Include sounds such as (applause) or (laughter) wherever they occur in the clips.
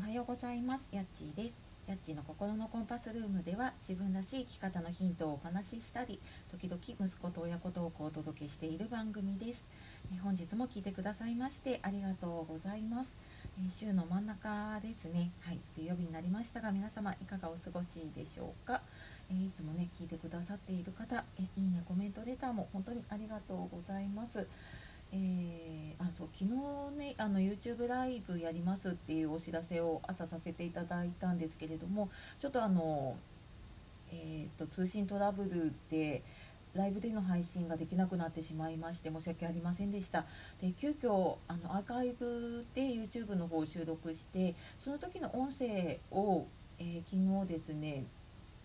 おはようございます。やっちーです。やっちーの心のコンパスルームでは自分らしい生き方のヒントをお話ししたり時々息子と親子トークをお届けしている番組です。本日も聞いてくださいましてありがとうございます。週の真ん中ですね。はい水曜日になりましたが皆様いかがお過ごしでしょうか？えいつもね聞いてくださっている方えいいねコメントレターも本当にありがとうございます。えー、あそう昨日ねあの YouTube ライブやりますっていうお知らせを朝させていただいたんですけれどもちょっとあの、えーと、通信トラブルでライブでの配信ができなくなってしまいまして申し訳ありませんでした。で急遽あのアーカイブで YouTube の方を収録してその時の音声を、えー、昨日ですね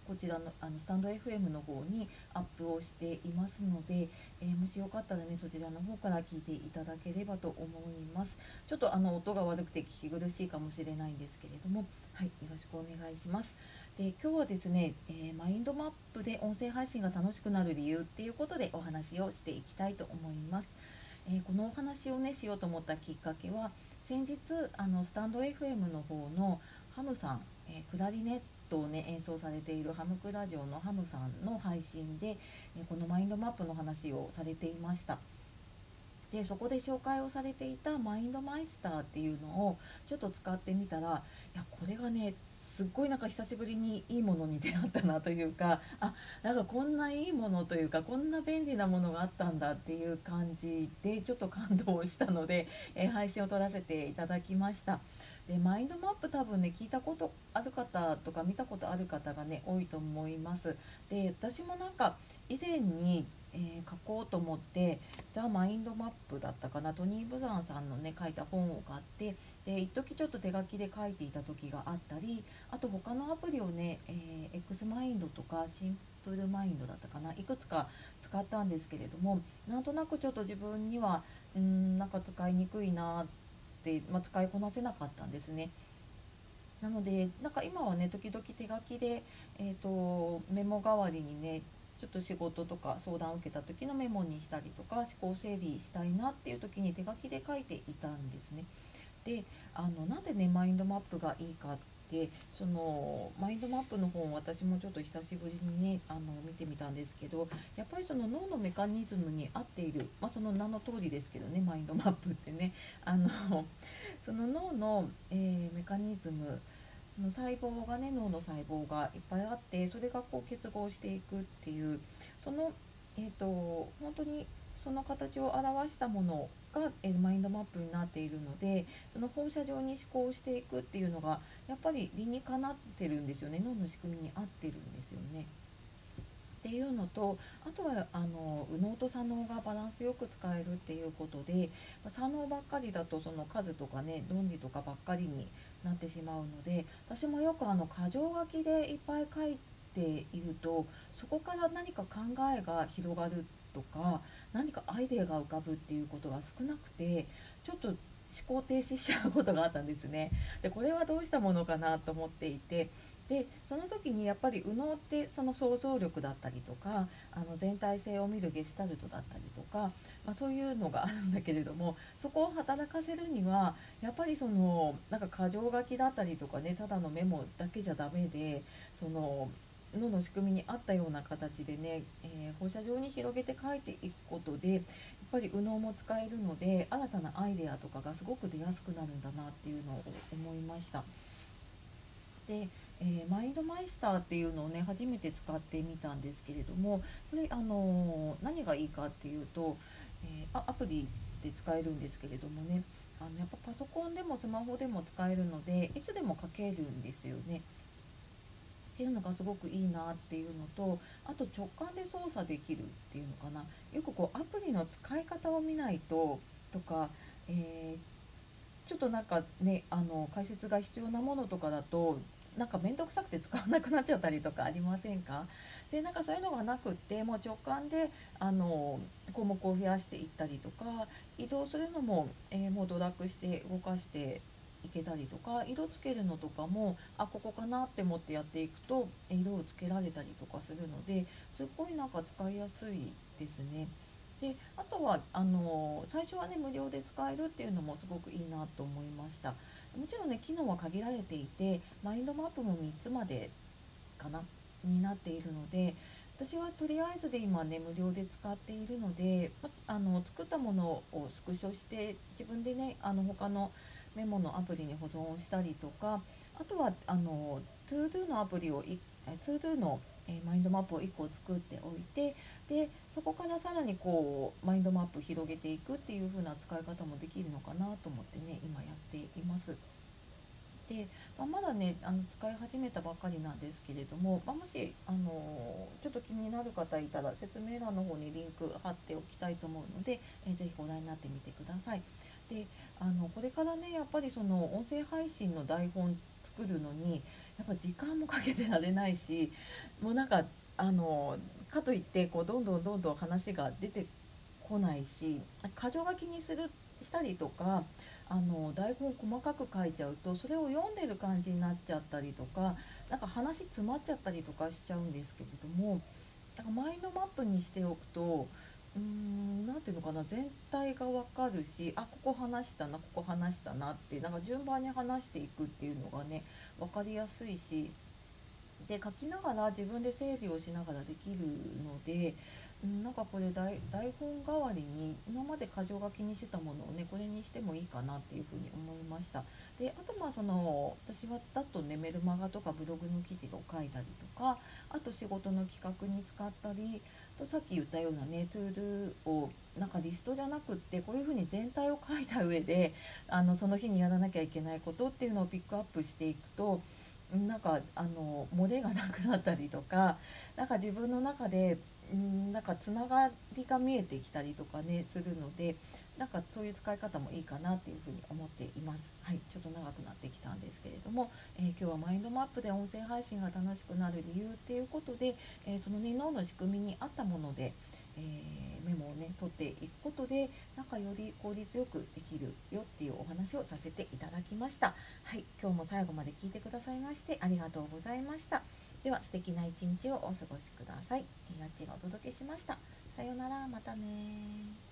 こちらのあのスタンド FM の方にアップをしていますので、えー、もしよかったらねそちらの方から聞いていただければと思います。ちょっとあの音が悪くて聞き苦しいかもしれないんですけれどもはいよろしくお願いします。で今日はですね、えー、マインドマップで音声配信が楽しくなる理由っていうことでお話をしていきたいと思います。えー、このお話をねしようと思ったきっかけは先日あのスタンド FM の方のハムさん、えー、クラリネットをね演奏されているハムクラジオのハムさんの配信で、えこのマインドマップの話をされていました。でそこで紹介をされていたマインドマイスターっていうのをちょっと使ってみたらいやこれがねすっごいなんか久しぶりにいいものに出会ったなというかあなんかこんないいものというかこんな便利なものがあったんだっていう感じでちょっと感動したので、えー、配信を撮らせていただきました。でマインドマップ多分ね聞いたことある方とか見たことある方がね多いと思います。で私もなんか以前に、えー、書こうと思って「ザ・マインドマップ」だったかなトニー・ブザンさんのね書いた本を買ってで一時ちょっと手書きで書いていた時があったりあと他のアプリをね、えー、X マインドとかシンプルマインドだったかないくつか使ったんですけれどもなんとなくちょっと自分にはうんなんか使いにくいなって、まあ、使いこなせなかったんですね。なのでなんか今はね時々手書きで、えーと、メモ代わりにねちょっと仕事とか相談を受けた時のメモにしたりとか思考整理したいなっていう時に手書きで書いていたんですね。であのなんでねマインドマップがいいかってそのマインドマップの本私もちょっと久しぶりにねあの見てみたんですけどやっぱりその脳のメカニズムに合っている、まあ、その名の通りですけどねマインドマップってね。あのその脳の、えー、メカニズムその細胞がね脳の細胞がいっぱいあってそれがこう結合していくっていうその、えーと、本当にその形を表したものが、え、マインドマップになっているのでその放射状に思考していくっていうのがやっぱり理にかなってるんですよね脳の仕組みに合ってるんですよね。っていうのとあとはあの右脳と左脳がバランスよく使えるっていうことで左脳ばっかりだとその数とかね論理とかばっかりになってしまうので私もよくあの箇条書きでいっぱい書いているとそこから何か考えが広がるっとか何かアイデアが浮かぶっていうことが少なくてちょっと思考停止しちゃうことがあったんですね。でこれはどうしたものかなと思っていてでその時にやっぱり右脳ってその想像力だったりとかあの全体性を見るゲシュタルトだったりとか、まあ、そういうのがあるんだけれどもそこを働かせるにはやっぱりそのなんか箇条書きだったりとかねただのメモだけじゃダメでその脳の仕組みに合ったような形でね、えー、放射状に広げて書いていくことでやっぱり右脳も使えるので新たなアイデアとかがすごく出やすくなるんだなっていうのを思いました。でえー、マインドマイスターっていうのをね初めて使ってみたんですけれどもこれ、あのー、何がいいかっていうと、えー、アプリで使えるんですけれどもねあのやっぱパソコンでもスマホでも使えるのでいつでも書けるんですよね。っていうのがすごくいいなっていうのとあと直感で操作できるっていうのかな。よくこうアプリの使い方を見ないととか、えー、ちょっとなんかねあの解説が必要なものとかだとなんか面倒くさくて使わなくなっちゃったりとかありませんか？でなんかそういうのがなくってもう直感であの項目を増やしていったりとか移動するのも、えー、もうドラッグして動かしていけたりとか色つけるのとかもあここかなって思ってやっていくと色をつけられたりとかするのですっごいなんか使いやすいですね。であとはあの最初はね無料で使えるっていうのもすごくいいなと思いましたもちろんね機能は限られていてマインドマップも3つまでかなになっているので私はとりあえずで今ね無料で使っているのであの作ったものをスクショして自分でねあの他のメモのアプリに保存したりとかあとはあの ToDo のアプリを ToDo のえマインドマップを1個作っておいてでそこからさらにこうマインドマップ広げていくっていう風な使い方もできるのかなと思ってね今やっています。で、まあ、まだねあの使い始めたばかりなんですけれども、まあ、もしあのちょっと気になる方いたら説明欄の方にリンク貼っておきたいと思うので、えー、ぜひご覧になってみてください。であのこれからねやっぱりその音声配信の台本作るのにやっぱ時間もかけてられないしもうなんかあのかといってこうどんどんどんどん話が出てこないし箇条書きにするしたりとかあの台本細かく書いちゃうとそれを読んでる感じになっちゃったりとか何か話詰まっちゃったりとかしちゃうんですけれどもなんかマインドマップにしておくとうーん何ていうのかな全体が分かるしあここ話したなここ話したなってなんか順番に話していくっていうのがね分かりやすいしで書きながら自分で整理をしながらできるのでなんかこれ台本代わりに今まで箇条書きにしてたものをねこれにしてもいいかなっていうふうに思いました。であとまあその私はだとねメルマガとかブログの記事を書いたりとかあと仕事の企画に使ったりとさっき言ったようなね ToDo をなんかリストじゃなくってこういうふうに全体を書いた上であのその日にやらなきゃいけないことっていうのをピックアップしていくとなんかあの漏れがなくなったりとか (laughs) なんか自分の中でんなんかつながりが見えてきたりとかねするのでなんかそういう使い方もいいかなっていうふうに思っています。はい、ちょっと長くなってきたんですけれども、えー、今日はマインドマップで音声配信が楽しくなる理由っていうことで、えー、そのね脳の仕組みに合ったもので、えー、メモをね取っていくことでなんかより効率よくできるよっていうお話をさせていただきました。はい、今日も最後まで聞いてくださいましてありがとうございました。では素敵な一日をお過ごしください。やっちがお届けしました。さようなら、またね